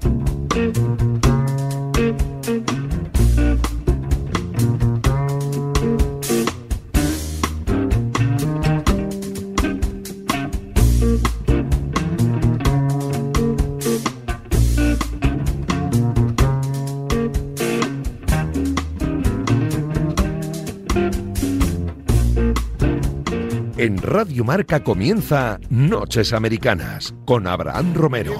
Thank you. En Radio Marca comienza Noches Americanas con Abraham Romero.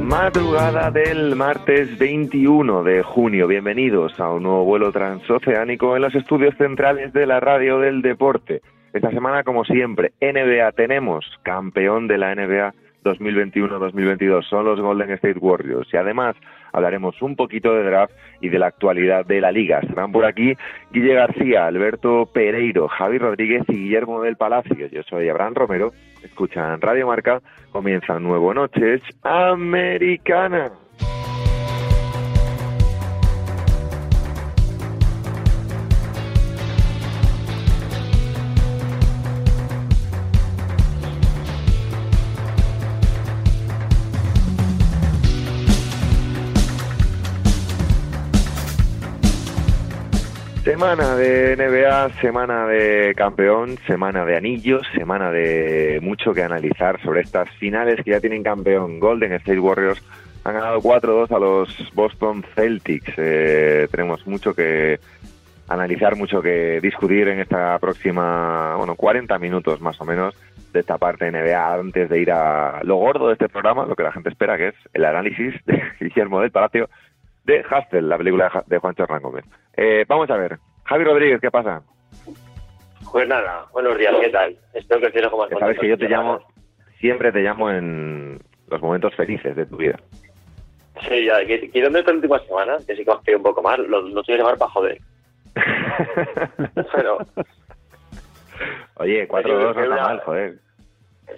Madrugada del martes 21 de junio. Bienvenidos a un nuevo vuelo transoceánico en los estudios centrales de la radio del deporte. Esta semana, como siempre, NBA tenemos campeón de la NBA 2021-2022. Son los Golden State Warriors. Y además hablaremos un poquito de draft y de la actualidad de la liga. Estarán por aquí Guille García, Alberto Pereiro, Javi Rodríguez y Guillermo del Palacio. Yo soy Abraham Romero. Escuchan Radio Marca. Comienza Nuevo Noches Americana. Semana de NBA, semana de campeón, semana de anillos, semana de mucho que analizar sobre estas finales que ya tienen campeón. Golden State Warriors han ganado 4-2 a los Boston Celtics. Eh, tenemos mucho que analizar, mucho que discutir en esta próxima, bueno, 40 minutos más o menos de esta parte de NBA antes de ir a lo gordo de este programa, lo que la gente espera, que es el análisis de Guillermo del Palacio de Hustle, la película de Juan Hernán Gómez. Eh, vamos a ver. Javi Rodríguez, ¿qué pasa? Pues nada, buenos días, ¿qué tal? Espero que estés como Sabes que yo te llamo, siempre te llamo en los momentos felices de tu vida. Sí, ya, ¿y dónde está la última semana? Que sí que os un poco más, lo, lo que llamar para joder. Pero... Oye, 4-2 no está mal, joder.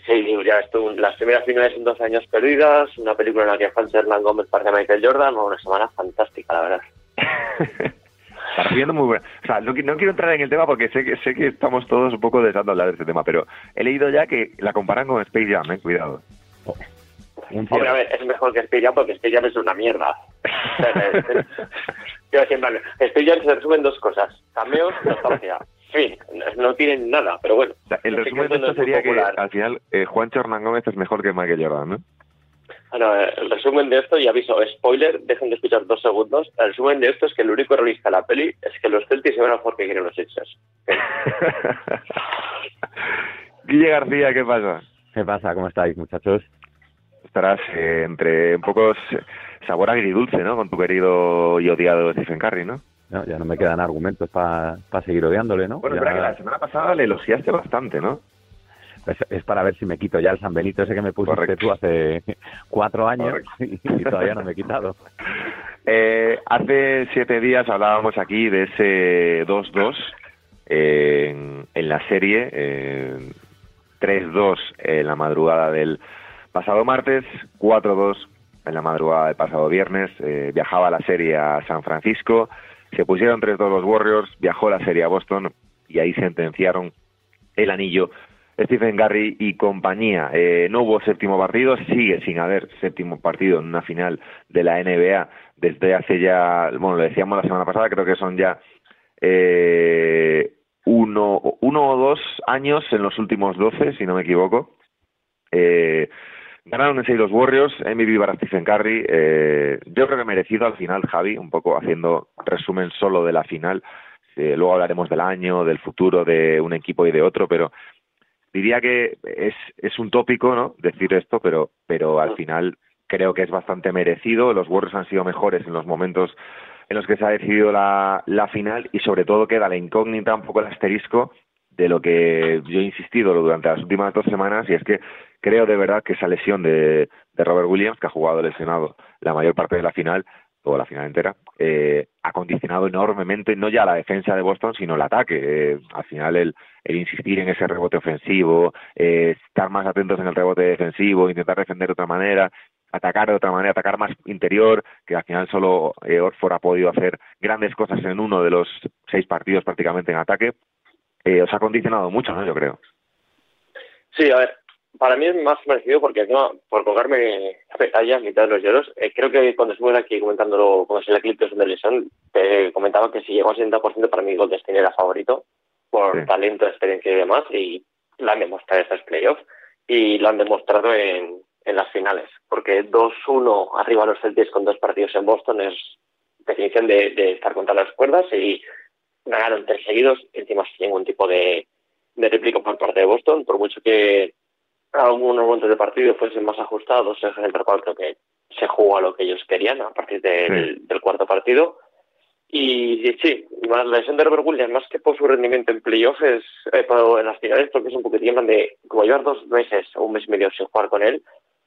Sí, ya estuvo las primeras finales en dos años perdidas, una película en la que Juan Hernán Gómez parte a Michael Jordan, una semana fantástica, la verdad. Está muy buena. O sea, no, quiero entrar en el tema porque sé que sé que estamos todos un poco deseando hablar de este tema, pero he leído ya que la comparan con Space Jam, eh, cuidado. Hombre, a ver, es mejor que Space Jam porque Space Jam es una mierda. Yo siempre Space Jam se resume en dos cosas, cameos y nostalgia. Sí, no tienen nada, pero bueno. el resumen de esto sería que al final eh, Juancho Hernán Gómez es mejor que Michael Jordan, ¿no? Bueno, eh, el resumen de esto, y aviso, spoiler, dejen de escuchar dos segundos. El resumen de esto es que el único realista de la peli es que los Celtics se van a porque quieren los Sixers. Guille García, ¿qué pasa? ¿Qué pasa? ¿Cómo estáis, muchachos? Estarás eh, entre un poco sabor agridulce, ¿no? Con tu querido y odiado Stephen Curry, ¿no? No, ya no me quedan argumentos para seguir odiándole, ¿no? Bueno, ya... que la semana pasada le elogiaste bastante, ¿no? Es, para ver si me quito ya el San Benito ese que me pusiste tú hace cuatro años y, todavía no me he quitado. Eh, hace siete días hablábamos aquí de ese 2-2 eh, en, la serie, eh, 3-2 en la madrugada del pasado martes, 4-2 en la madrugada del pasado viernes. Eh, viajaba la serie a San Francisco, se pusieron 3-2 los Warriors, viajó la serie a Boston y ahí sentenciaron el anillo Stephen Garry y compañía. Eh, no hubo séptimo partido, sigue sin haber séptimo partido en una final de la NBA desde hace ya, bueno, lo decíamos la semana pasada, creo que son ya eh, uno, uno o dos años en los últimos doce, si no me equivoco. Eh, ganaron en seis los Warriors, MVP para Stephen Curry. Eh, yo creo que merecido al final, Javi, un poco haciendo resumen solo de la final. Eh, luego hablaremos del año, del futuro de un equipo y de otro, pero diría que es, es un tópico, ¿no? Decir esto, pero, pero al final creo que es bastante merecido. Los Warriors han sido mejores en los momentos en los que se ha decidido la, la final y sobre todo queda la incógnita, un poco el asterisco de lo que yo he insistido durante las últimas dos semanas y es que creo de verdad que esa lesión de, de Robert Williams, que ha jugado lesionado la mayor parte de la final, o la final entera, eh, ha condicionado enormemente no ya la defensa de Boston, sino el ataque. Eh, al final el, el insistir en ese rebote ofensivo, eh, estar más atentos en el rebote defensivo, intentar defender de otra manera, atacar de otra manera, atacar más interior, que al final solo Orford ha podido hacer grandes cosas en uno de los seis partidos prácticamente en ataque, os ha condicionado mucho, ¿no? Yo creo. Sí, a ver, para mí es más merecido porque por colgarme medalla, mitad de los lloros, eh, creo que cuando estuve aquí comentándolo, cuando se le clip de lesión, te comentaba que si llegó al 60% para mí Golden State era favorito por talento, experiencia y demás, y lo han demostrado estos playoffs y lo han demostrado en, en las finales, porque 2-1 arriba a los Celtics con dos partidos en Boston es definición de, de estar contra las cuerdas y ganaron tres seguidos, encima sin ningún tipo de, de réplica por parte de Boston, por mucho que algunos momentos del partido fuesen más ajustados, en el cual creo que se jugó a lo que ellos querían a partir del, cuarto partido. Y, sí, la lesión de Robert Williams, más que por su rendimiento en playoffs, es, eh, en las finales, porque es un poquitín de, como llevar dos meses o un mes y medio sin jugar con él,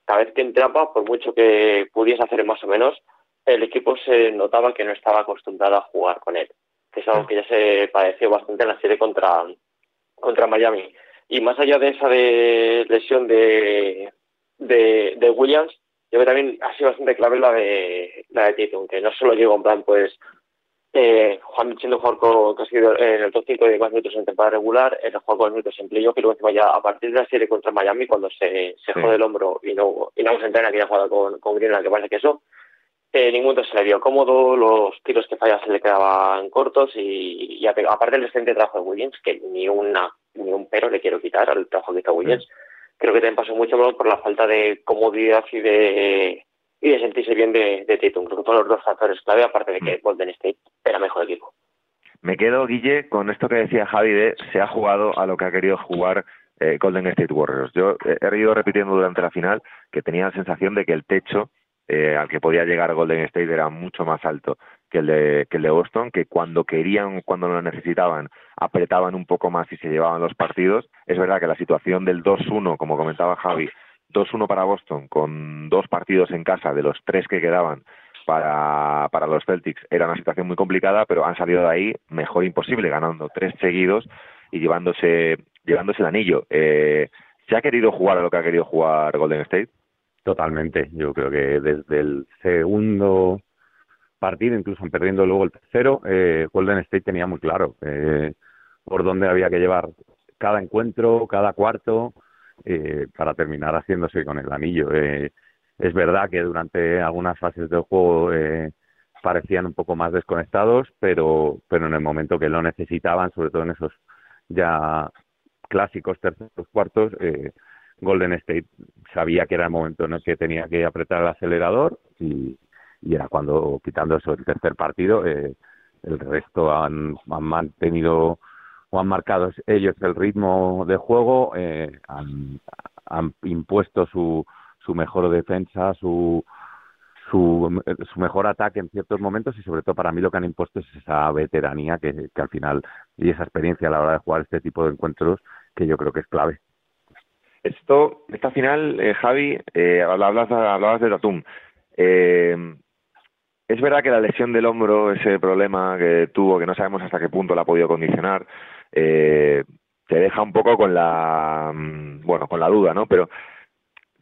cada vez que entraba, por mucho que pudiese hacer más o menos, el equipo se notaba que no estaba acostumbrado a jugar con él, que es algo que ya se padeció bastante en la serie contra, contra Miami. Y más allá de esa de lesión de, de, Williams, yo creo que también ha sido bastante clave la de la de Tito, que no solo llegó en plan, pues, eh, Juan siendo jugador que ha sido en el top 5 de más minutos en temporada regular, el juego con minutos en playoff y luego encima ya a partir de la serie contra Miami, cuando se, se jode el hombro y no, y no se entrena que ya jugado con, con Greenland, que parece que eso, eh, ningún se le vio cómodo, los tiros que falla se le quedaban cortos y, y aparte del excelente trabajo de Williams, que ni una ni un pero le quiero quitar al trabajo que hizo Williams, creo que también pasó mucho por la falta de comodidad y de y de sentirse bien de, de Tatum. Creo que fueron los dos factores clave, aparte de que mm. Golden State era mejor equipo. Me quedo, Guille, con esto que decía Javi de se ha jugado a lo que ha querido jugar eh, Golden State Warriors. Yo he ido repitiendo durante la final que tenía la sensación de que el techo eh, al que podía llegar Golden State era mucho más alto que el de, que el de Boston, que cuando querían, cuando lo necesitaban, apretaban un poco más y se llevaban los partidos. Es verdad que la situación del 2-1, como comentaba Javi, 2-1 para Boston, con dos partidos en casa de los tres que quedaban para, para los Celtics, era una situación muy complicada, pero han salido de ahí mejor imposible, ganando tres seguidos y llevándose, llevándose el anillo. Eh, ¿Se ha querido jugar a lo que ha querido jugar Golden State? Totalmente. Yo creo que desde el segundo partido, incluso perdiendo luego el tercero, eh, Golden State tenía muy claro eh, por dónde había que llevar cada encuentro, cada cuarto, eh, para terminar haciéndose con el anillo. Eh, es verdad que durante algunas fases del juego eh, parecían un poco más desconectados, pero, pero en el momento que lo necesitaban, sobre todo en esos ya clásicos terceros cuartos, eh, Golden State sabía que era el momento en el que tenía que apretar el acelerador y, era cuando, quitando eso el tercer partido, eh, el resto han, mantenido o han marcado ellos el ritmo de juego, eh, han, han impuesto su, su mejor defensa, su, su, su, mejor ataque en ciertos momentos y sobre todo para mí lo que han impuesto es esa veteranía que, que al final y esa experiencia a la hora de jugar este tipo de encuentros que yo creo que es clave. Esto, esta final, eh, Javi, eh, hablabas, hablabas de Tatum. Eh, es verdad que la lesión del hombro, ese problema que tuvo, que no sabemos hasta qué punto la ha podido condicionar, eh, te deja un poco con la, mm, bueno, con la duda, ¿no? Pero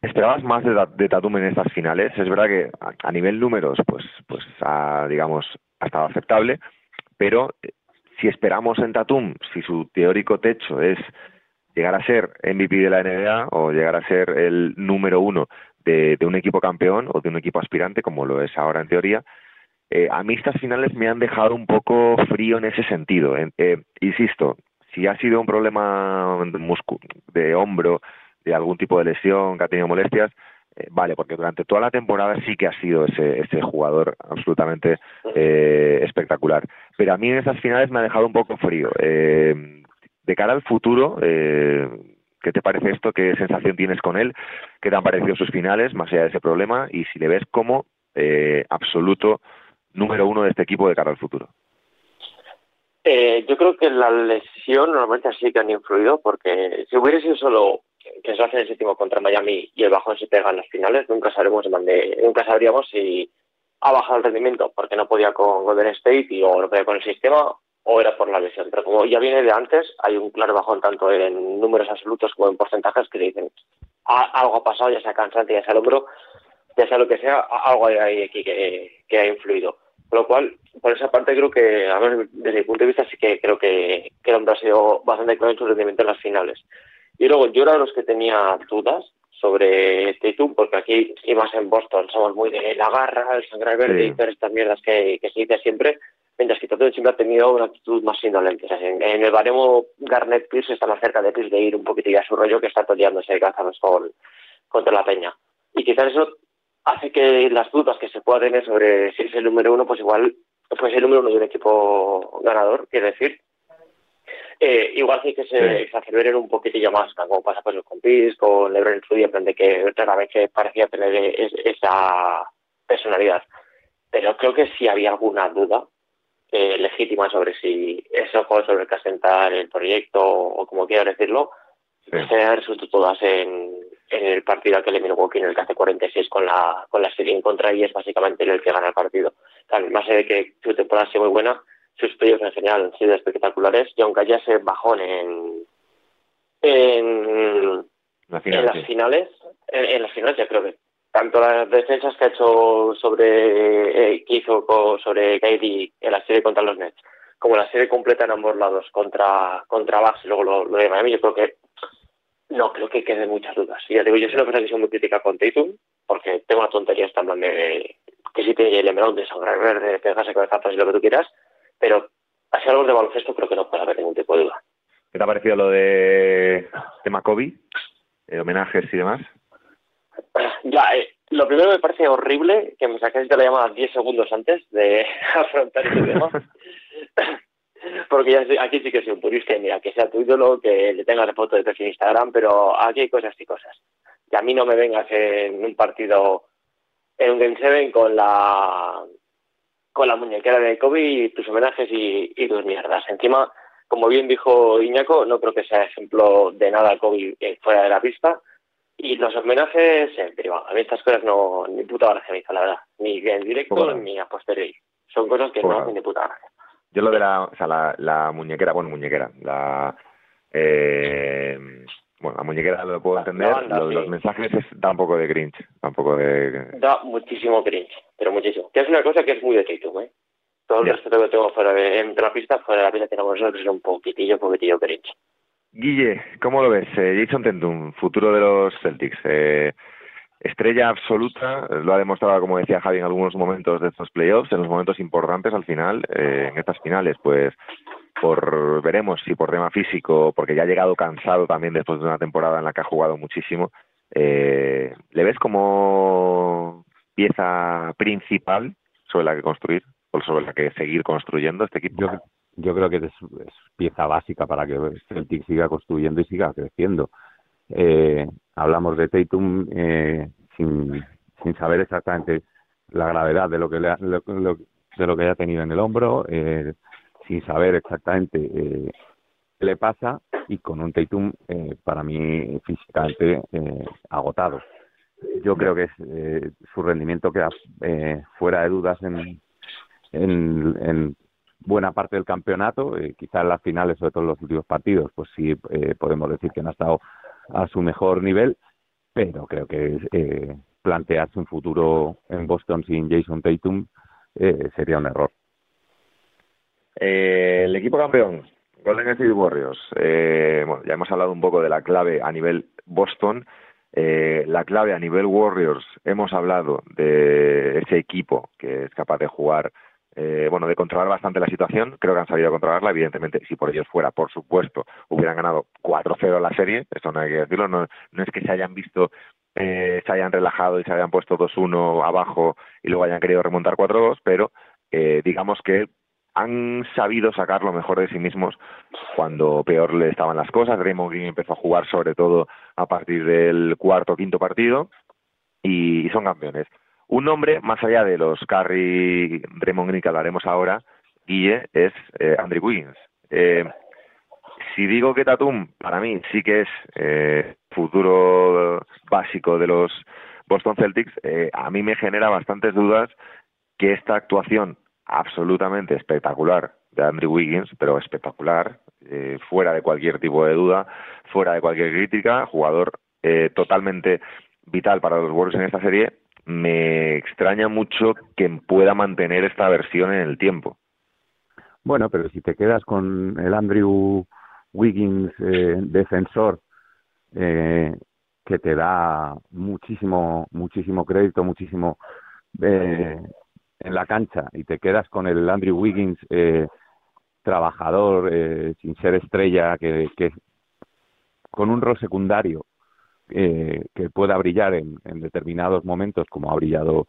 ¿esperabas más de, Tatum en estas finales? Es verdad que a, nivel números, pues, pues, ha, digamos, ha estado aceptable, pero eh, si esperamos en Tatum, si su teórico techo es llegar a ser MVP de la NBA o llegar a ser el número uno de, un equipo campeón o de un equipo aspirante, como lo es ahora en teoría, eh, a mí estas finales me han dejado un poco frío en ese sentido. Eh, insisto, si ha sido un problema de, hombro, de algún tipo de lesión que ha tenido molestias, eh, vale, porque durante toda la temporada sí que ha sido ese, ese jugador absolutamente eh, espectacular. Pero a mí en esas finales me ha dejado un poco frío. Eh, de cara al futuro, eh, ¿qué te parece esto? ¿Qué sensación tienes con él? ¿Qué te han parecido sus finales, más allá de ese problema? Y si le ves como eh, absoluto número uno de este equipo de cara al futuro. Eh, yo creo que la lesión normalmente sí que han influido, porque si hubiera sido solo que se hace el séptimo contra Miami y el bajón se pega en las finales, nunca sabremos nunca sabríamos si ha bajado el rendimiento porque no podía con Golden State y o no podía con el sistema o era por la lesión. Pero como ya viene de antes, hay un claro bajón tanto en números absolutos como en porcentajes que dicen algo ha pasado, ya sea cansante, ya sea el hombro, ya sea lo que sea, algo hay aquí que, que ha influido. Con lo cual, por esa parte creo que, a ver, desde mi punto de vista, sí que creo que, que el hombre ha sido bastante claro en su rendimiento en las finales. Y luego yo era de los que tenía dudas sobre Tatum, porque aquí, y más en Boston, somos muy de la garra, el sangre verde y todas estas mierdas que, se dice siempre, mientras que Tatum siempre ha tenido una actitud más indolente. en, el baremo, Garnett Pierce está más cerca de Pierce de ir un poquitillo a su rollo que está toreándose de cazados con, contra la peña. Y quizás eso hace que las dudas que se pueda tener sobre si es el número uno, pues igual pues el número uno de un equipo ganador, quiere decir, eh, igual sí que se exacerberen un poquitillo más, como pasa pues con Piz, con Lebron en su día, de que rara vez que parecía tener esa personalidad. Pero creo que si había alguna duda eh, legítima sobre si eso juego sobre el que asentar el proyecto o como quiera decirlo, se resuelto todas en, en el partido que le Milwaukee en el que hace 46 con la, con la serie en contra y es básicamente el que gana el partido. más allá de que su temporada ha sido muy buena, sus estudios en general han sido espectaculares y aunque haya ese bajón en, en, las finales, en, las finales ya creo que tanto las defensas que ha hecho sobre eh, que hizo sobre KD en la serie contra los Nets como la serie completa en ambos lados contra contra Bucks y luego lo, de Miami yo creo que no creo que queden muchas dudas. Ya digo, yo soy una persona que soy muy crítica con Tatum, porque tengo una tontería esta en de que si tiene el emerald de sangre verde, pegarse cabezazos y lo que tú quieras, pero así algo de baloncesto creo que no puede haber ningún tipo de duda. ¿Qué te ha parecido lo de, Macoby? Eh, homenajes y demás. Ya, eh, lo primero me parece horrible que me saques de la llamada 10 segundos antes de afrontar ese tema. Porque ya aquí sí que soy un purista y mira, que sea tu ídolo, que le tengas foto de perfil en Instagram, pero aquí hay cosas y cosas. Y a mí no me vengas en un partido, en un Game 7 con la con la muñequera de Kobe y tus homenajes y, tus mierdas. Encima, como bien dijo Iñaco, no creo que sea ejemplo de nada Kobe fuera de la pista. Y los homenajes en privado. A mí estas cosas no, ni puta gracia me hizo, la verdad. Ni en directo ni a posteriori. Son cosas que no hacen ni puta gracia. Yo lo de la, o sea, la, la muñequera, bueno, muñequera, la, eh, bueno, la muñequera lo puedo entender, los mensajes es, da un poco de cringe, da un poco de... Da muchísimo cringe, pero muchísimo. Que es una cosa que es muy de Tatum, ¿eh? Todo el resto que tengo fuera de, entre la pista, fuera de la pista tenemos nosotros un poquitillo, poquitillo cringe. Guille, ¿cómo lo ves? Eh, Jason Tentum, futuro de los Celtics. Eh, estrella absoluta, lo ha demostrado, como decía Javi, en algunos momentos de estos playoffs, en los momentos importantes al final, eh, en estas finales, pues por veremos si por tema físico, porque ya ha llegado cansado también después de una temporada en la que ha jugado muchísimo, eh, ¿le ves como pieza principal sobre la que construir o sobre la que seguir construyendo este equipo? Creo que es, pieza básica para que Celtic siga construyendo y siga creciendo. Eh, hablamos de Tatum eh, sin, sin saber exactamente la gravedad de lo que le ha, de lo que haya tenido en el hombro, eh, sin saber exactamente eh, qué le pasa y con un Tatum eh, para mí físicamente eh, agotado. Yo creo que es, su rendimiento queda fuera de dudas en, en, buena parte del campeonato, quizás en las finales, sobre todo en los últimos partidos, pues sí podemos decir que no ha estado a su mejor nivel, pero creo que eh, plantearse un futuro en Boston sin Jason Tatum eh, sería un error. Eh, el equipo campeón, Golden State Warriors. Eh, bueno, ya hemos hablado un poco de la clave a nivel Boston. Eh, la clave a nivel Warriors, hemos hablado de ese equipo que es capaz de jugar eh, bueno, de controlar bastante la situación. Creo que han sabido controlarla. Evidentemente, si por ellos fuera, por supuesto, hubieran ganado 4-0 la serie. Esto no hay que decirlo. No, es que se hayan visto, eh, se hayan relajado y se hayan puesto 2-1 abajo y luego hayan querido remontar 4-2, pero eh, digamos que han sabido sacar lo mejor de sí mismos cuando peor le estaban las cosas. Raymond Green empezó a jugar sobre todo a partir del cuarto o quinto partido y son campeones. Un nombre, más allá de los Curry, Raymond Green que hablaremos ahora, Guille, es eh, Andrew Wiggins. Eh, si digo que Tatum, para mí, sí que es eh, futuro básico de los Boston Celtics, eh, a mí me genera bastantes dudas que esta actuación absolutamente espectacular de Andrew Wiggins, pero espectacular, eh, fuera de cualquier tipo de duda, fuera de cualquier crítica, jugador eh, totalmente vital para los Warriors en esta serie, me extraña mucho que pueda mantener esta versión en el tiempo. Bueno, pero si te quedas con el Andrew Wiggins eh, defensor eh, que te da muchísimo, muchísimo crédito, muchísimo eh, en la cancha y te quedas con el Andrew Wiggins eh, trabajador, eh, sin ser estrella, que, que con un rol secundario eh, que pueda brillar en, en, determinados momentos, como ha brillado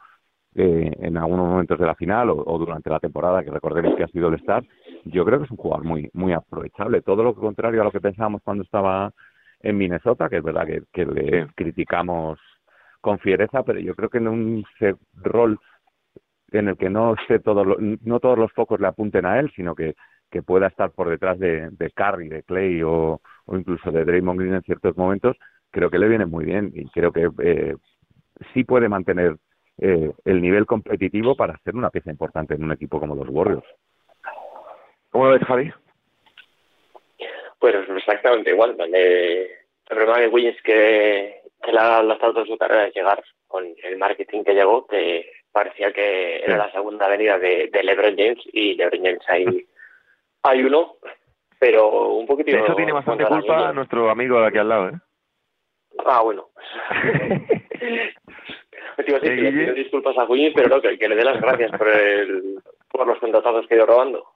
eh, en algunos momentos de la final o, o, durante la temporada, que recordemos que ha sido el Star, yo creo que es un jugador muy muy aprovechable. Todo lo contrario a lo que pensábamos cuando estaba en Minnesota, que es verdad que, que le criticamos con fiereza, pero yo creo que en un rol en el que no esté todo lo, no todos los focos le apunten a él, sino que, que pueda estar por detrás de, de Curry, de Clay o, o incluso de Draymond Green en ciertos momentos, creo que le viene muy bien y creo que eh, sí puede mantener eh, el nivel competitivo para ser una pieza importante en un equipo como los Warriors. ¿Cómo lo ves, Javi? Pues exactamente igual. Eh, el problema de Wiggins que, que la, la estado de su carrera es llegar con el marketing que llegó, que parecía que era la segunda venida de, de LeBron James y LeBron James hay, hay uno, pero un poquitito... De eso tiene bastante culpa nuestro amigo de aquí al lado, ¿eh? Ah, bueno. Te iba a decir que le pido disculpas a Wiggins, pero no, que, que le dé las gracias por, el, por los contratados que ha ido robando.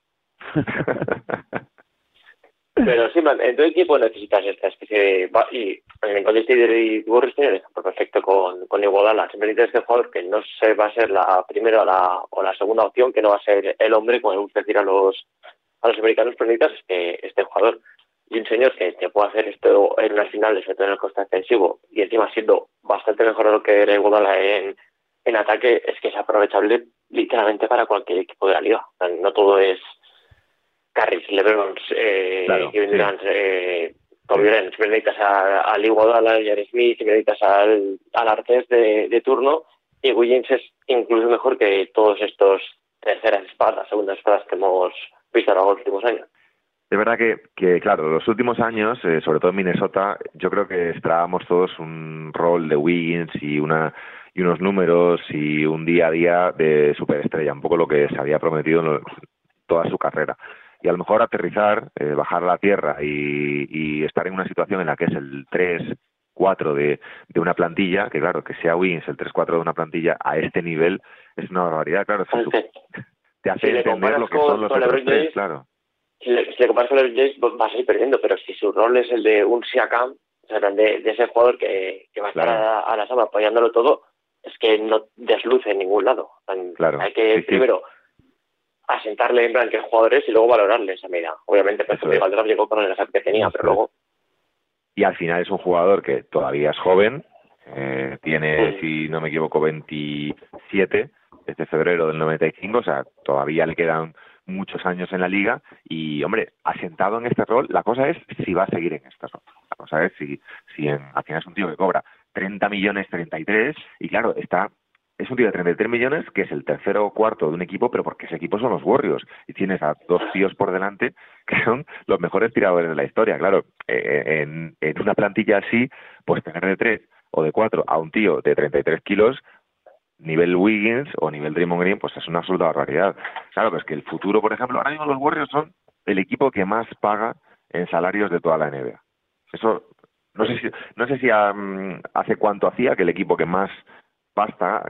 Pero sí, man, en todo equipo necesitas esta especie de... Y en Golden State y Warriors tienen el ejemplo perfecto con, con Iguodala. Siempre necesitas este jugador que no se va a ser la primera o la, o la segunda opción, que no va a ser el hombre, como le gusta decir a los, a los americanos, pero necesitas este, este jugador. Y un señor que te puede hacer esto en unas finales, sobre todo en el coste defensivo, y encima siendo bastante mejor lo que era Iguodala en, en ataque, es que es aprovechable literalmente para cualquier equipo de la liga. No todo es Carris, LeBron, eh, Claro, Kevin sí. Durant, eh, Kobe Bryant, siempre necesitas a, a Lee Iguodala, a Jared Smith, siempre necesitas al, al Artes de, de turno, y Wiggins es incluso mejor que todos estos terceras espadas, segundas espadas que hemos visto de los últimos años. Es verdad que, que, claro, los últimos años, eh, sobre todo en Minnesota, yo creo que esperábamos todos un rol de Wiggins y una y unos números y un día a día de superestrella, un poco lo que se había prometido en lo- toda su carrera. Y a lo mejor aterrizar, eh, bajar a la tierra y, y estar en una situación en la que es el 3-4 de, de una plantilla, que claro, que sea Wiggins el 3-4 de una plantilla a este nivel es una barbaridad, claro. se te hace si entender lo que son los otros tres, claro. Si le, si le comparas con LeBron James, va a seguir perdiendo, pero si su rol es el de un Siakam, o sea, de, de ese jugador que, que va a estar a, a la sombra apoyándolo todo, es que no desluce en ningún lado. Claro, Hay que sí, sí. primero asentarle en plan qué jugador es y luego valorarle esa medida. Obviamente, porque es. Valderrama llegó con el que tenía, Eso pero luego y al final es un jugador que todavía es joven, eh, tiene, Sí. si no me equivoco, 27, desde febrero del 95, o sea, todavía le quedan muchos años en la liga y, hombre, asentado en este rol, la cosa es si va a seguir en este rol. La cosa es si, si en, al final es un tío que cobra 30 millones, 33, y claro, está es un tío de 33 millones que es el tercero o cuarto de un equipo, pero porque ese equipo son los Warriors y tienes a dos tíos por delante que son los mejores tiradores de la historia. Claro, eh, en, en una plantilla así, pues tener de tres o de cuatro a un tío de 33 kilos, nivel Wiggins o nivel Draymond Green, pues es una absoluta barbaridad. Claro, pero es que el futuro, por ejemplo, ahora mismo los Warriors son el equipo que más paga en salarios de toda la NBA. Eso no sé si no sé si um, hace cuánto hacía que el equipo que más pasta,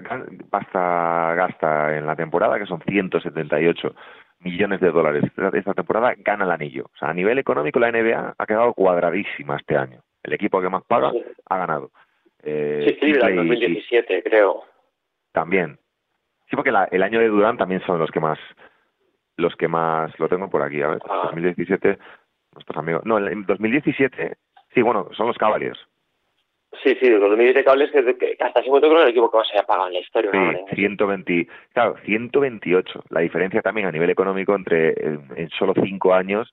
pasta gasta en la temporada, que son 178 millones de dólares esta temporada, gana el anillo. O sea, a nivel económico la NBA ha quedado cuadradísima este año. El equipo que más paga ha ganado. Eh, sí, Cleveland Cleveland y- 2017, creo. También. Sí, porque la- el año de Durán también son los que más, los que más, lo tengo por aquí, a ver, Ah. 2017, nuestros amigos, no, en 2017, sí, bueno, son los Cavaliers, Sí, sí, los 2017 cables que, que hasta ese momento creo que el equipo que más se había pagado en la historia. sí, ¿no? En- 120, claro, 128, la diferencia también a nivel económico entre, en, en solo cinco años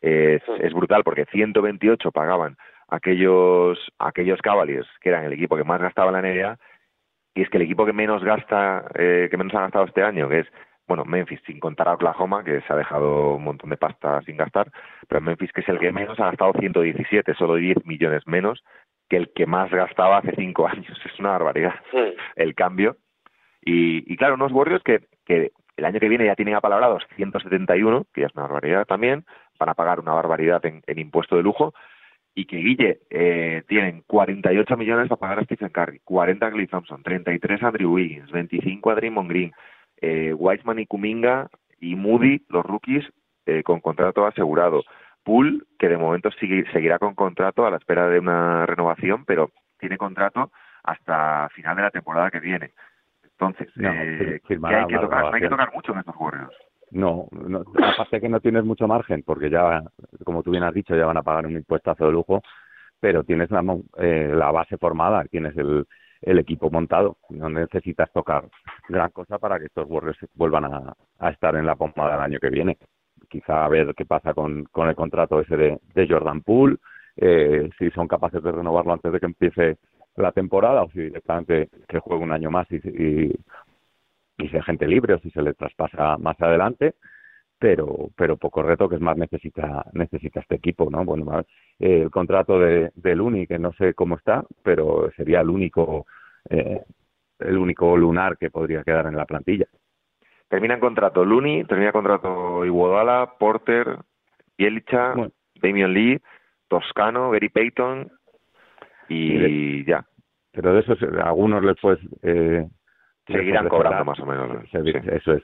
es, Sí. es brutal, porque 128 pagaban aquellos, aquellos Cavaliers, que eran el equipo que más gastaba en la NBA, y es que el equipo que menos gasta, eh, que menos ha gastado este año, que es, bueno, Memphis, sin contar a Oklahoma, que se ha dejado un montón de pasta sin gastar, pero Memphis, que es el que menos ha gastado 117, solo 10 millones menos que el que más gastaba hace cinco años. Es una barbaridad el cambio. Y, y claro, unos Warriors que, que el año que viene ya tienen apalabrados 171, que ya es una barbaridad también, van a pagar una barbaridad en, en impuesto de lujo, y que Guille eh, tienen 48 millones para pagar a Stephen Curry, 40 a Clay Thompson, 33 a Andrew Wiggins, 25 a Draymond Green, eh, Wiseman y Kuminga y Moody, los rookies, eh, con contrato asegurado. Poole, que de momento sigue, seguirá con contrato a la espera de una renovación, pero tiene contrato hasta final de la temporada que viene. Entonces, eh, hay que tocar, hay que tocar mucho en estos Warriors. No, no, aparte que no tienes mucho margen, porque ya, como tú bien has dicho, ya van a pagar un impuestazo de lujo, pero tienes la, eh, la base formada, tienes el, el equipo montado, no necesitas tocar gran cosa para que estos Warriors vuelvan a, estar en la pomada del año que viene. Quizá a ver qué pasa con, con el contrato ese de, de Jordan Poole, eh, si son capaces de renovarlo antes de que empiece la temporada o si directamente que juegue un año más y, y, y sea gente libre o si se le traspasa más adelante pero pero poco reto que es más necesita necesita este equipo no bueno eh, el contrato de, de Luni que no sé cómo está pero sería el único eh, el único lunar que podría quedar en la plantilla. Termina en contrato Luni termina contrato Iguodala Porter Bielicha bueno. Damian Lee Toscano Gary Payton y ya. pero de esos algunos les pues eh, seguirán cobrando más o menos. Eso es.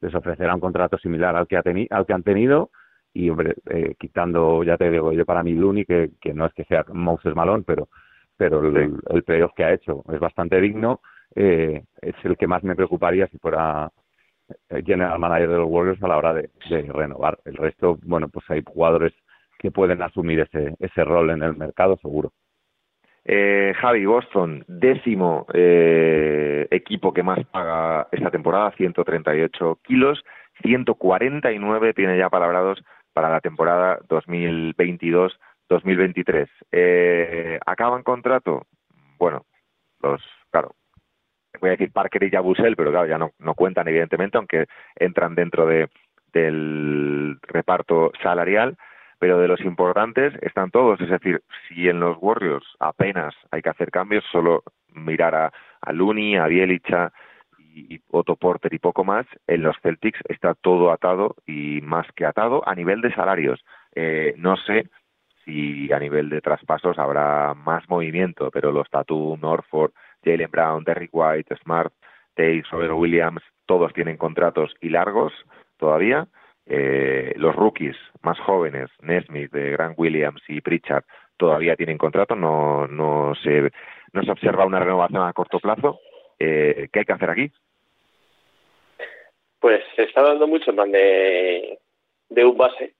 Les ofrecerá un contrato similar al que, ha teni al que han tenido y, hombre, eh, quitando, ya te digo, yo para mí Looney, que, que no es que sea Moses Malón, pero, pero el, sí. el playoff que ha hecho es bastante digno, eh, es el que más me preocuparía si fuera general manager de los Warriors a la hora de, de renovar. El resto, bueno, pues hay jugadores que pueden asumir ese, ese rol en el mercado, seguro. Eh, Javi, Boston, décimo eh, equipo que más paga esta temporada, 138 kilos, 149 tiene ya palabrados para la temporada 2022-2023. Eh, ¿Acaban contrato? Bueno, los, claro, voy a decir Parker y Jabusel, pero claro, ya no, no cuentan evidentemente, aunque entran dentro de, del reparto salarial pero de los importantes están todos. Es decir, si en los Warriors apenas hay que hacer cambios, solo mirar a, a Looney, a Bielicha y, y Otto Porter y poco más, en los Celtics está todo atado y más que atado a nivel de salarios. Eh, no sé si a nivel de traspasos habrá más movimiento, pero los Tatum, Norford, Jalen Brown, Derrick White, Smart, Tate, Robert Williams, todos tienen contratos y largos todavía eh, los rookies más jóvenes, Nesmith, de Grant Williams y Pritchard, todavía tienen contrato, no, no, se, no se observa una renovación a corto plazo. Eh, ¿Qué hay que hacer aquí? Pues se está dando mucho en plan de, de un base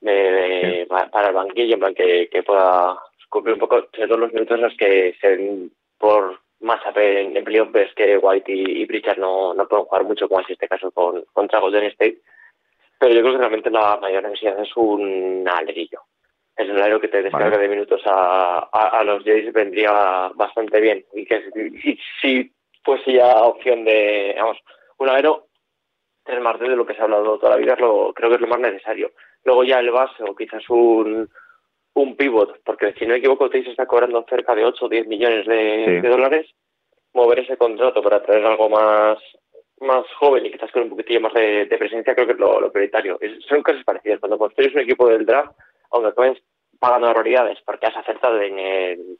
de, de, para el banquillo, en plan que, que pueda cumplir un poco todos los minutos en los que se ven por más en, en playoffs que White y, y Pritchard no, no pueden jugar mucho, como es este caso con, contra Golden State pero yo creo que realmente la mayor necesidad es un alerillo. Es un alero que te descarga vale. de minutos a, a, a los Jays vendría bastante bien. Y que si, si fuese ya opción de, vamos, un alero, tres más de lo que se ha hablado toda la vida, es lo, creo que es lo más necesario. Luego ya el base o quizás un, un pivot, porque si no me equivoco, Tays está cobrando cerca de 8 o 10 millones de, sí. de dólares. Mover ese contrato para traer algo más más joven y quizás con un poquitillo más de, presencia, creo que es lo, prioritario. Son cosas parecidas. Cuando construyes un equipo del draft, aunque acabes pagando barbaridades porque has acertado en el,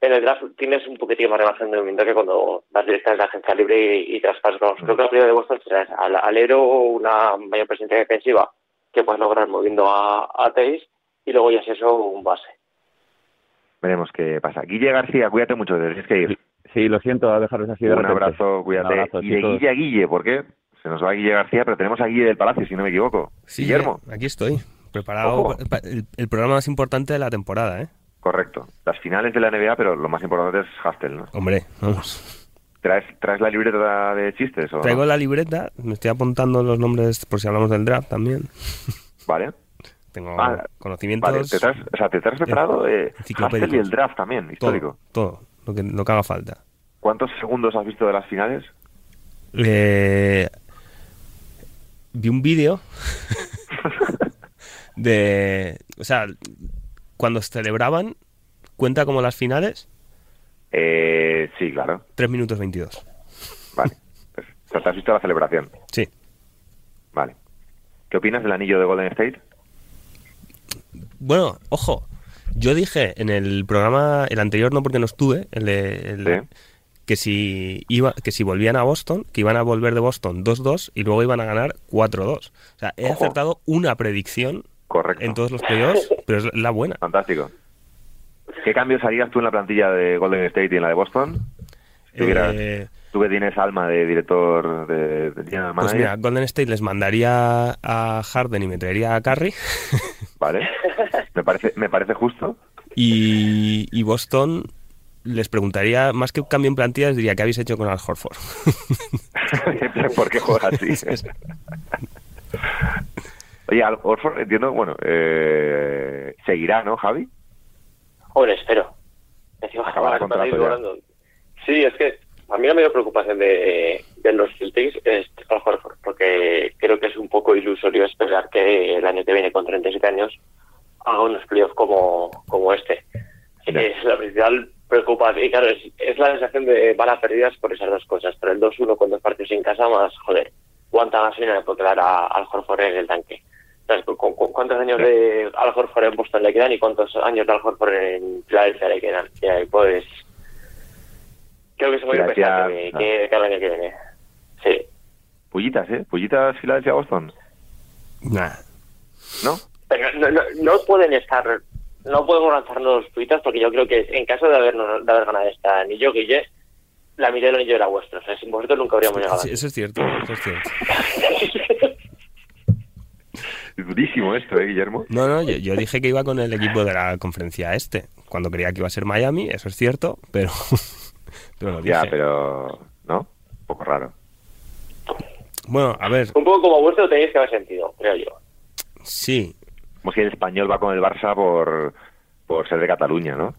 en el draft, tienes un poquitillo más de margen de movimiento que cuando vas directamente a la agencia libre y, y traspasas. Creo que la prioridad de Boston será esa. Al alero una mayor presencia defensiva que puedes lograr moviendo a, a Teis y luego ya es eso un base. Veremos qué pasa. Guille García, cuídate mucho, tienes que ir. Sí, lo siento a dejaros así de Un repente. abrazo, cuídate. Un abrazo, y de Guille a Guille, ¿por qué? Se nos va Guille García, pero tenemos a Guille del Palacio, si no me equivoco. Sí, Guillermo. aquí estoy, preparado el, el, programa más importante de la temporada, ¿eh? Correcto. Las finales de la NBA, pero lo más importante es Hustle, ¿no? Hombre, vamos. ¿Traes, ¿Traes la libreta de chistes? O Traigo no? la libreta, me estoy apuntando los nombres por si hablamos del draft también. Vale. Tengo ah, conocimientos. Vale, ¿te traes, o sea, ¿te traes preparado eh, y el draft también, histórico? Todo, todo lo, que, lo que haga falta. ¿Cuántos segundos has visto de las finales? Eh, vi un vídeo de... O sea, cuando celebraban, ¿cuenta como las finales? Eh, sí, claro. 3 minutos 22. Vale. O sea, ¿te has visto la celebración? Sí. Vale. ¿Qué opinas del anillo de Golden State? Bueno, ojo. Yo dije en el programa, el anterior no porque no estuve, el de, el- Sí. Que si iba, que si volvían a Boston, que iban a volver de Boston 2-2 y luego iban a ganar 4-2. O sea, he Ojo. acertado una predicción Correcto. en todos los playoffs, pero es la buena. Fantástico. ¿Qué cambios harías tú en la plantilla de Golden State y en la de Boston? Si tuvieras- Eh, tú que tienes alma de director de, de pues manager, mira, Golden State les mandaría a Harden y me traería a Curry. ¿vale? Me parece, me parece justo. Y, y Boston les preguntaría, más que cambio en plantilla, les diría, ¿qué habéis hecho con Al Horford? ¿Por qué juega así? Oye, Al Horford, entiendo, bueno, eh, seguirá, ¿no, Javi? Hombre, espero. Acabará contrato Sí, es que a mí la mayor preocupación de, de los Celtics es Al Horford, porque creo que es un poco ilusorio esperar que el año que viene, con 37 años, haga unos playoffs como, como este. La principal preocupación. Y claro, es, es la sensación de balas perdidas por esas dos cosas. Pero el 2-1 con dos partidos en casa, más, joder, cuánta gasolina le puede quedar a- al Horford en el tanque. ¿Sabes? ¿Cu- cu- ¿Cuántos años de Al Horford en Boston le quedan y cuántos años de Al Horford en Filadelfia le quedan? Y ahí, pues creo que se puede pensar que, ah. que, que el año que viene. Sí. Pullitas, ¿eh? Pullitas Filadelfia-Boston, Nah. ¿no? Pero no, no, no pueden estar, no podemos lanzarnos los tuitas porque yo creo que en caso de haber, de haber ganado esta anillo, Guille, la mitad del anillo era vuestro. O sea, sin vosotros nunca habríamos llegado. Sí, eso es cierto, eso es cierto. Durísimo esto, ¿eh, Guillermo? No, no, yo, yo dije que iba con el equipo de la conferencia este, cuando creía que iba a ser Miami, eso es cierto, pero, pero lo dije. Ya, pero... ¿No? Un poco raro. Bueno, a ver, Un poco como vuestro tenéis que haber sentido, creo yo. sí, Como si el español va con el Barça por, por ser de Cataluña, ¿no?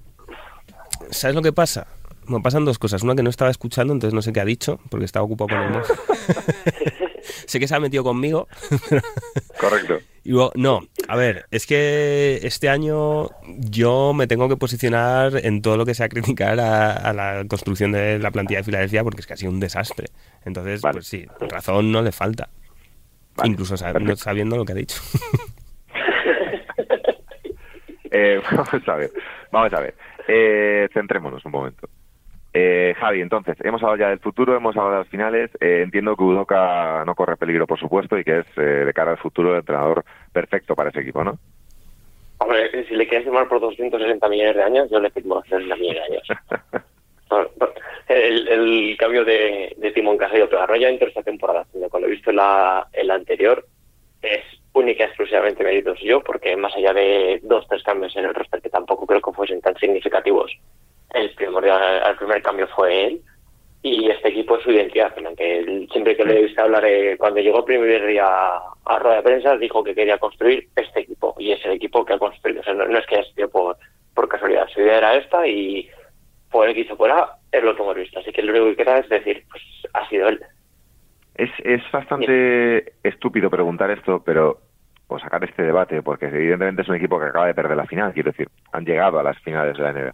¿sabes lo que pasa? Me pasan dos cosas. Una que no estaba escuchando, entonces no sé qué ha dicho, porque estaba ocupado con el móvil. sé que se ha metido conmigo. Correcto. Y luego, no, a ver, es que este año yo me tengo que posicionar en todo lo que sea criticar a, a la construcción de la plantilla de Filadelfia porque es que ha sido un desastre. Entonces, Vale. pues sí, razón no le falta. Vale, Incluso sab- perfecto. no sabiendo lo que ha dicho. Eh, vamos a ver, vamos a ver. Eh, centrémonos un momento. Eh, Javi, entonces, hemos hablado ya del futuro, hemos hablado de las finales. Eh, entiendo que Udoka no corre peligro, por supuesto, y que es eh, de cara al futuro el entrenador perfecto para ese equipo, ¿no? Hombre, si le quieres firmar por 260 millones de años, yo le firmo 260 millones de años. Por- por- El, el cambio de, de Timón Casello, pero dentro de esta temporada, cuando he visto la, el anterior, única y exclusivamente mérito yo, porque más allá de dos tres cambios en el roster que tampoco creo que fuesen tan significativos, el, primordial, el primer cambio fue él y este equipo es su identidad. siempre que le he visto hablar, eh, cuando llegó el primer día a, a rueda de prensa, dijo que quería construir este equipo y es el equipo que ha construido. O sea, no, no es que haya sido por, por casualidad, su idea era esta y por X o por A es lo que hemos visto. Así que lo único que queda es decir, pues ha sido él. Es, es bastante estúpido preguntar esto, pero o sacar este debate, porque evidentemente es un equipo que acaba de perder la final, quiero decir, han llegado a las finales de la NBA.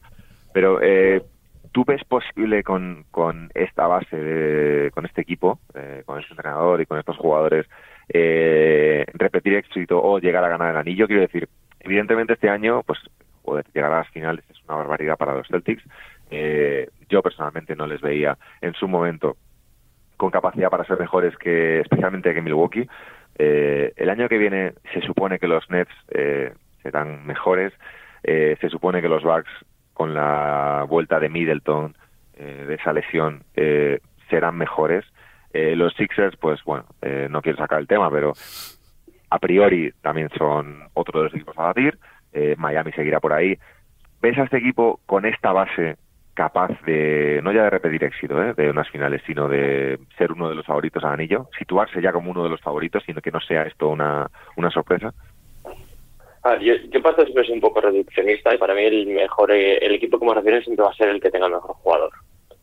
Pero eh, ¿tú ves posible con, con esta base, de, con este equipo, eh, con este entrenador y con estos jugadores, eh, repetir éxito o llegar a ganar el anillo? Quiero decir, evidentemente este año, pues joder, llegar a las finales es una barbaridad para los Celtics. Eh, yo personalmente no les veía en su momento con capacidad para ser mejores que especialmente que Milwaukee. Eh, el año que viene se supone que los Nets eh, serán mejores. Eh, se supone que los Bucks con la vuelta de Middleton eh, de esa lesión eh, serán mejores. Los Sixers, pues bueno, no quiero sacar el tema, pero a priori también son otro de los equipos a batir. Miami seguirá por ahí. ¿Ves a este equipo con esta base capaz de, no ya de repetir éxito ¿eh? de unas finales, sino de ser uno de los favoritos al anillo, situarse ya como uno de los favoritos, sino que no sea esto una, una sorpresa? A ver, yo, yo parto siempre soy un poco reduccionista y para mí el mejor eh, el equipo como refiero siempre va a ser el que tenga el mejor jugador,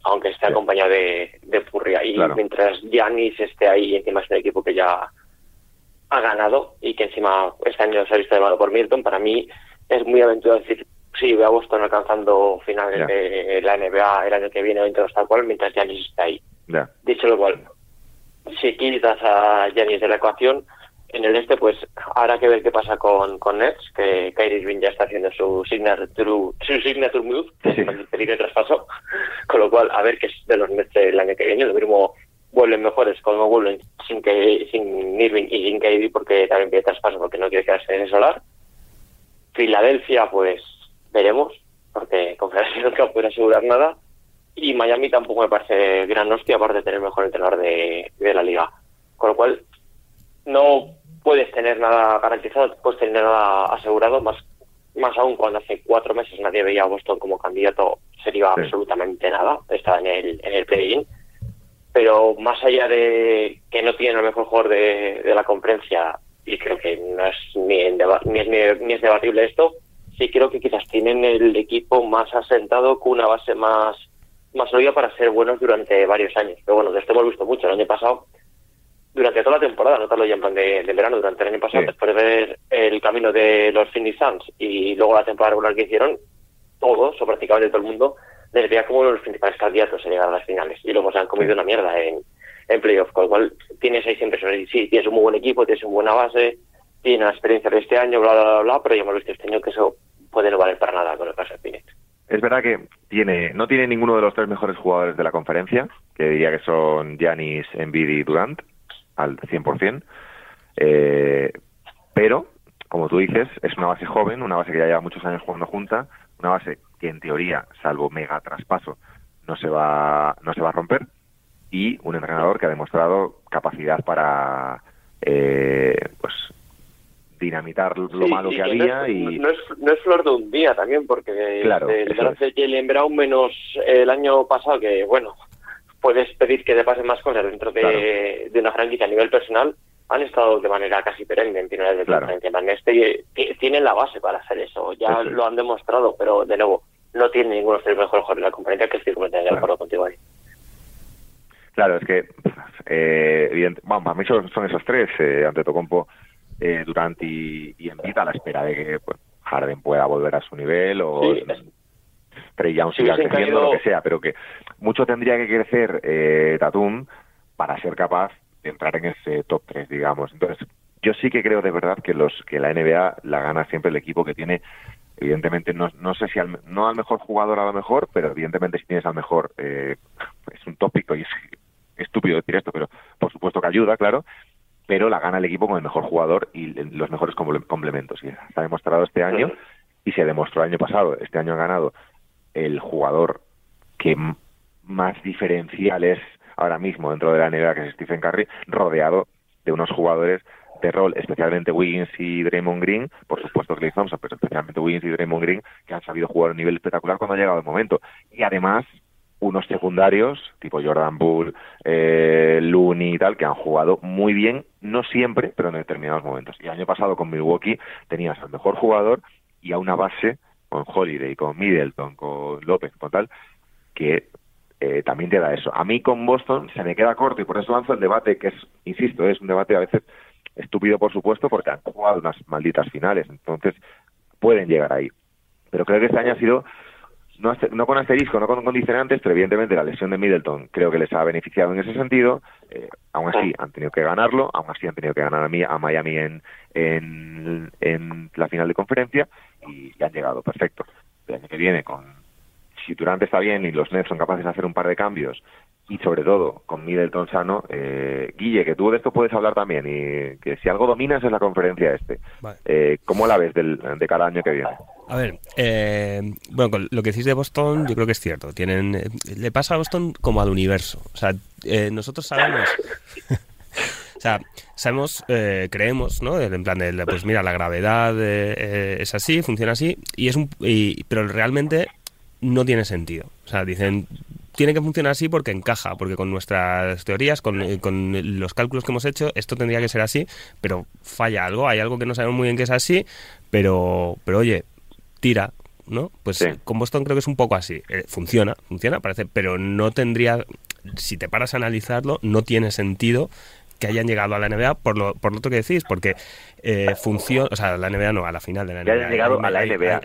aunque esté Sí. acompañado de, de Purria. Y Claro. mientras Giannis esté ahí, encima es un equipo que ya ha ganado y que encima este año se ha visto llamado por Milton, para mí es muy aventurado decir, sí, a Boston alcanzando finales Ya. de la NBA el año que viene o tal cual, mientras Giannis está ahí. Ya. Dicho lo cual, si quitas a Giannis de la ecuación, en el este, pues habrá que ver qué pasa con, con Nets, que Kyrie Irving ya está haciendo su signature, su signature move, que sí. es pedir el traspaso, con lo cual a ver qué es de los Nets el año que viene. Lo mismo vuelven mejores como vuelven sin que sin Irving y sin Kyrie porque también pide traspaso porque no quiere quedarse en el solar. Filadelfia, pues veremos, porque con Filadelfia nunca puede asegurar nada. Y Miami tampoco me parece gran hostia, aparte de tener el mejor entrenador de, de la liga. Con lo cual, no puedes tener nada garantizado, puedes tener nada asegurado, más, más aún cuando hace cuatro meses nadie veía a Boston como candidato, sería absolutamente nada, estaba en el, en el play-in. Pero más allá de que no tiene el mejor jugador de, de la conferencia, y creo que no es ni, ni, es, ni, es debatible esto, sí creo que quizás tienen el equipo más asentado con una base más, más sólida para ser buenos durante varios años. Pero bueno, de esto hemos visto mucho. El año pasado durante toda la temporada, no te ya en plan de, verano, durante el año pasado, después de ver el camino de los Phoenix Suns y luego la temporada regular que hicieron, todos, o prácticamente todo el mundo, les veía como los principales candidatos a llegar a las finales. Y luego se han comido una mierda en, en playoff, con lo cual tienes ahí siempre sobre sí, tienes un muy buen equipo, tienes una buena base, tienes la experiencia de este año, bla, bla, bla, bla, pero ya hemos visto este año que eso puede no valer para nada con el caso de. Es verdad que tiene, no tiene ninguno de los tres mejores jugadores de la conferencia, que diría que son Giannis, Embiid y Durant, al 100%. Eh, pero, como tú dices, es una base joven, una base que ya lleva muchos años jugando junta, una base que en teoría, salvo mega traspaso, no se va, no se va a romper, y un entrenador que ha demostrado capacidad para eh, pues dinamitar lo malo que había y no es, no es flor de un día también porque claro, el draft de Jalen Brown menos el año pasado que bueno puedes pedir que te pasen más cosas dentro de, de una franquicia a nivel personal, han estado de manera casi perenne en finales de claro. Este tienen la base para hacer eso, ya lo han demostrado, pero de nuevo, no tiene ninguno de los mejores jugadores de la compañía que estoy completamente de acuerdo contigo ahí. Claro, es que, eh, bueno, para mí son, esos tres, eh, ante Tocompo, eh, Durant y, y Envita, a la espera de que pues, Harden pueda volver a su nivel o... Sí, Trey Young siga creciendo, lo que sea, pero que mucho tendría que crecer eh, Tatum para ser capaz de entrar en ese top 3, digamos. Entonces, yo sí que creo de verdad que los que la NBA la gana siempre el equipo que tiene evidentemente no, no sé si al, no al mejor jugador a lo mejor, pero evidentemente si tienes al mejor eh, es un tópico y es estúpido decir esto, pero por supuesto que ayuda, claro, pero la gana el equipo con el mejor jugador y los mejores complementos. Y se ha demostrado este año y se demostró el año pasado. Este año ha ganado el jugador que más diferencial es ahora mismo dentro de la NBA, que es Stephen Curry, rodeado de unos jugadores de rol, especialmente Wiggins y Draymond Green, por supuesto Clay Thompson, pero especialmente Wiggins y Draymond Green, que han sabido jugar a un nivel espectacular cuando ha llegado el momento. Y además, unos secundarios, tipo Jordan Bull, eh, Looney y tal, que han jugado muy bien, no siempre, pero en determinados momentos. Y el año pasado con Milwaukee tenías al mejor jugador y a una base con Holiday, con Middleton, con López, con tal, que eh, también te da eso. A mí con Boston se me queda corto y por eso lanzo el debate, que es, insisto, es un debate a veces estúpido, por supuesto, porque han jugado unas malditas finales, entonces pueden llegar ahí. Pero creo que este año ha sido, no, no con asterisco, no con condicionantes, pero evidentemente la lesión de Middleton creo que les ha beneficiado en ese sentido. Eh, aún así han tenido que ganarlo, aún así han tenido que ganar a, a Miami en, en, en la final de conferencia y, han llegado perfecto. El año que viene, con si Durante está bien y los Nets son capaces de hacer un par de cambios y sobre todo con Middleton sano, eh, Guille, que tú de esto puedes hablar también y que si algo dominas es la conferencia este. Eh, ¿Cómo la ves del, de cada año que viene? A ver, eh, bueno, lo que decís de Boston yo creo que es cierto. Tienen, eh, le pasa a Boston como al universo. O sea, nosotros sabemos... O sea, sabemos, eh, creemos, ¿no? En plan de, pues mira, la gravedad eh, eh, es así, funciona así, y es un, pero realmente no tiene sentido. O sea, dicen, tiene que funcionar así porque encaja, porque con nuestras teorías, con, con, los cálculos que hemos hecho, esto tendría que ser así, pero falla algo, hay algo que no sabemos muy bien que es así, pero, pero oye, tira, ¿no? Pues con Boston creo que es un poco así. funciona, funciona, parece, pero no tendría, si te paras a analizarlo, no tiene sentido que hayan llegado a la NBA por lo, por lo otro que decís, porque eh, funciona, o sea, la NBA no, a la final de la NBA. Que hayan llegado a la NBA.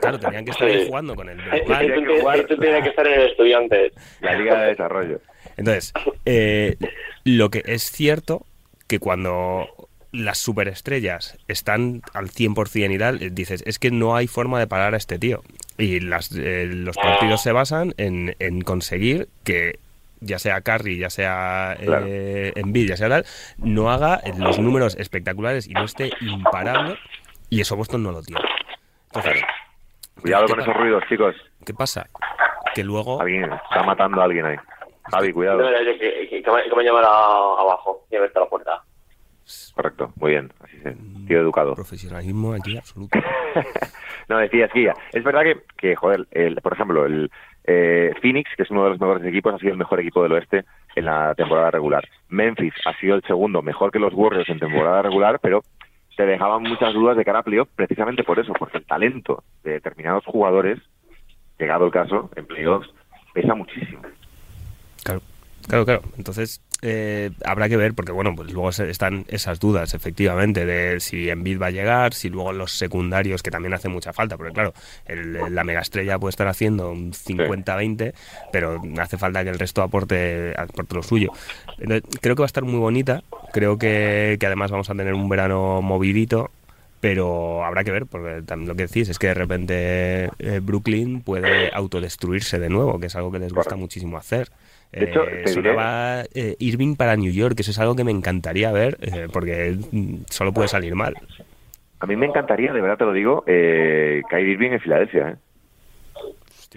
claro, tenían que estar jugando con el Esto tiene que estar en el estudiante. La Liga de Desarrollo. Entonces, eh, lo que es cierto que cuando las superestrellas están al 100% y tal, dices, es que no hay forma de parar a este tío. Y las, eh, los partidos se basan en, en conseguir que ya sea Curry, ya sea eh, Embiid, ya sea tal, no haga los números espectaculares y no esté imparable. Y eso Boston no lo tiene. Entonces, Cuidado con esos ruidos, chicos. ¿Qué pasa? Que luego... Alguien está matando a alguien ahí. Javi, cuidado. No, que, que, que, me, que me llaman abajo y la puerta. Correcto, muy bien. Así se, tío educado. Profesionalismo aquí absoluto. no, decía, sí, es verdad que, que joder, el, por ejemplo, el eh, Phoenix, que es uno de los mejores equipos, ha sido el mejor equipo del oeste en la temporada regular. Memphis ha sido el segundo, mejor que los Warriors en temporada regular, pero te dejaban muchas dudas de cara a playoff precisamente por eso, porque el talento de determinados jugadores, llegado el caso, en playoffs, pesa muchísimo. Claro, claro, claro. Entonces, eh, habrá que ver, porque bueno, pues luego están esas dudas, efectivamente, de si Envid va a llegar, si luego los secundarios, que también hace mucha falta, porque claro, el, la megaestrella puede estar haciendo un 50-20, pero hace falta que el resto aporte, aporte lo suyo. creo que va a estar muy bonita, creo que, que además vamos a tener un verano movidito, pero habrá que ver, porque también lo que decís es que de repente eh, Brooklyn puede autodestruirse de nuevo, que es algo que les gusta muchísimo hacer. De hecho, eh, sonaba eh, Irving para New York, eso es algo que me encantaría ver, eh, porque solo puede salir mal. A mí me encantaría, de verdad te lo digo, eh, caer Irving en Filadelfia. ¿eh?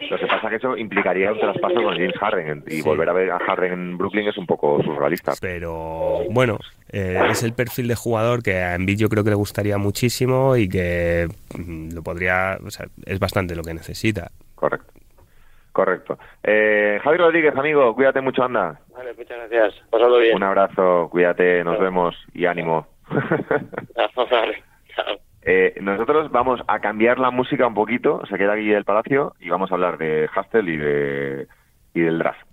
Lo que pasa es que eso implicaría un traspaso con James Harden y Sí. volver a ver a Harden en Brooklyn es un poco surrealista. Pero bueno, eh, es el perfil de jugador que a Embiid yo creo que le gustaría muchísimo y que mm, lo podría, o sea, es bastante lo que necesita. Correcto. Correcto. Eh, Javi Rodríguez, amigo, cuídate mucho, anda. Vale, muchas gracias. Pasando bien. Un abrazo, cuídate, nos vemos y ánimo. Vale. Eh, nosotros vamos a cambiar la música un poquito, se queda aquí el Palacio y vamos a hablar de Hustle y de y del draft.